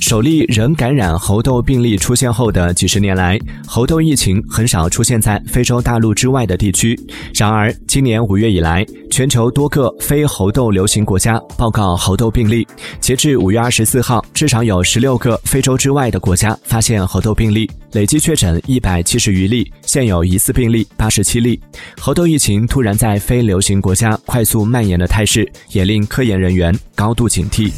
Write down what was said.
首例人感染猴痘病例出现后的几十年来猴痘疫情很少出现在非洲大陆之外的地区。然而今年五月以来全球多个非猴痘流行国家报告猴痘病例截至五月二十四号至少有十六个非洲之外的国家发现猴痘病例累计确诊一百七十余例现有疑似病例八十七例猴痘疫情突然在非流行国家快速蔓延的态势也令科研人员高度警惕。